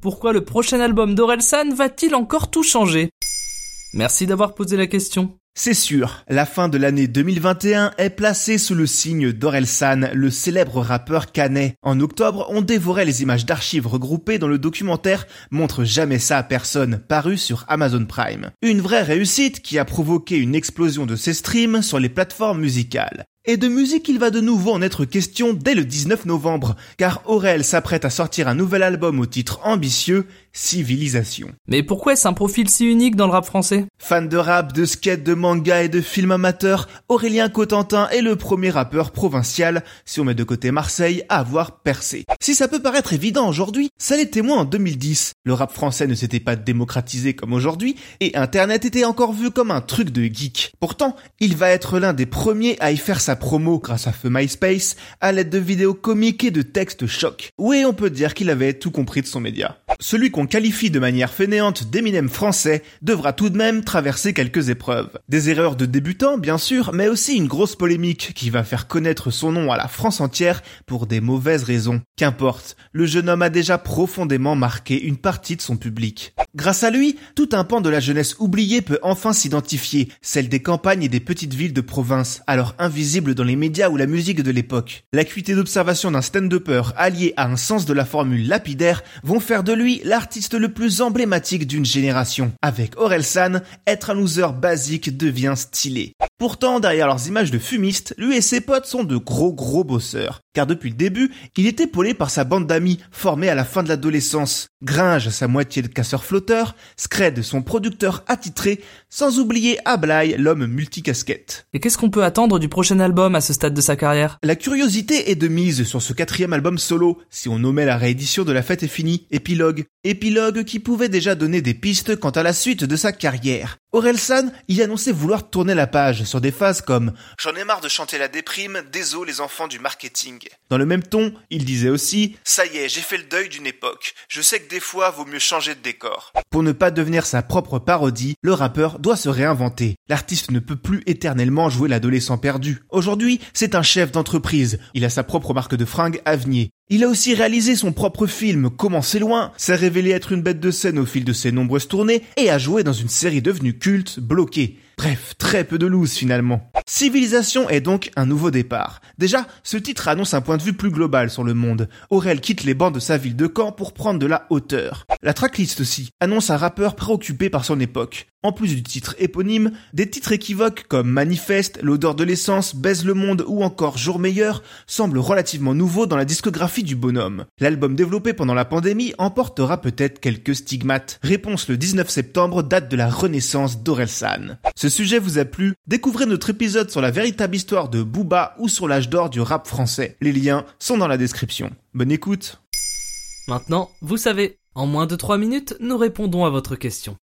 Pourquoi le prochain album d'Orelsan va-t-il encore tout changer? Merci d'avoir posé la question. C'est sûr, la fin de l'année 2021 est placée sous le signe d'Orelsan, le célèbre rappeur canet. En octobre, on dévorait les images d'archives regroupées dans le documentaire Montre jamais ça à personne, paru sur Amazon Prime. Une vraie réussite qui a provoqué une explosion de ses streams sur les plateformes musicales. Et de musique, il va de nouveau en être question dès le 19 novembre, car Aurel s'apprête à sortir un nouvel album au titre ambitieux, Civilisation. Mais pourquoi est-ce un profil si unique dans le rap français? Fan de rap, de skate, de manga et de films amateurs, Aurélien Cotentin est le premier rappeur provincial, si on met de côté Marseille, à avoir percé. Si ça peut paraître évident aujourd'hui, ça l'était moins en 2010. Le rap français ne s'était pas démocratisé comme aujourd'hui, et Internet était encore vu comme un truc de geek. Pourtant, il va être l'un des premiers à y faire sa promo grâce à feu MySpace, à l'aide de vidéos comiques et de textes chocs. Oui, on peut dire qu'il avait tout compris de son média. Celui qu'on qualifie de manière fainéante d'éminem français devra tout de même traverser quelques épreuves. Des erreurs de débutants, bien sûr, mais aussi une grosse polémique qui va faire connaître son nom à la France entière pour des mauvaises raisons. Qu'importe, le jeune homme a déjà profondément marqué une partie son public. Grâce à lui, tout un pan de la jeunesse oubliée peut enfin s'identifier, celle des campagnes et des petites villes de province, alors invisibles dans les médias ou la musique de l'époque. L'acuité d'observation d'un stand-upper allié à un sens de la formule lapidaire vont faire de lui l'artiste le plus emblématique d'une génération. Avec Orelsan, être un loser basique devient stylé. Pourtant, derrière leurs images de fumistes, lui et ses potes sont de gros gros bosseurs. Car depuis le début, il est épaulé par sa bande d'amis, formée à la fin de l'adolescence. Gringe, sa moitié de casseur-flotteur, Scred, son producteur attitré, sans oublier Ablai, l'homme multicasquette. Et qu'est-ce qu'on peut attendre du prochain album à ce stade de sa carrière? La curiosité est de mise sur ce quatrième album solo, si on nommait la réédition de La Fête est finie, Épilogue. Épilogue qui pouvait déjà donner des pistes quant à la suite de sa carrière. Orelsan y annonçait vouloir tourner la page sur des phases comme « J'en ai marre de chanter la déprime, désolé les enfants du marketing ». Dans le même ton, il disait aussi « Ça y est, j'ai fait le deuil d'une époque. Je sais que des fois, vaut mieux changer de décor ». Pour ne pas devenir sa propre parodie, le rappeur doit se réinventer. L'artiste ne peut plus éternellement jouer l'adolescent perdu. Aujourd'hui, c'est un chef d'entreprise. Il a sa propre marque de fringues Avenir. Il a aussi réalisé son propre film Comment c'est loin, s'est révélé être une bête de scène au fil de ses nombreuses tournées et a joué dans une série devenue culte, Bloqué. Bref, très peu de loose finalement. Civilisation est donc un nouveau départ. Déjà, ce titre annonce un point de vue plus global sur le monde. Aurel quitte les bancs de sa ville de Caen pour prendre de la hauteur. La tracklist aussi annonce un rappeur préoccupé par son époque. En plus du titre éponyme, des titres équivoques comme Manifeste, L'odeur de l'essence, Baise le monde ou encore Jour meilleur semblent relativement nouveaux dans la discographie du bonhomme. L'album développé pendant la pandémie emportera peut-être quelques stigmates. Réponse le 19 septembre, date de la renaissance d'Orelsan. Ce sujet vous a plu? Découvrez notre épisode sur la véritable histoire de Booba ou sur l'âge d'or du rap français. Les liens sont dans la description. Bonne écoute Maintenant, vous savez, en moins de 3 minutes, nous répondons à votre question.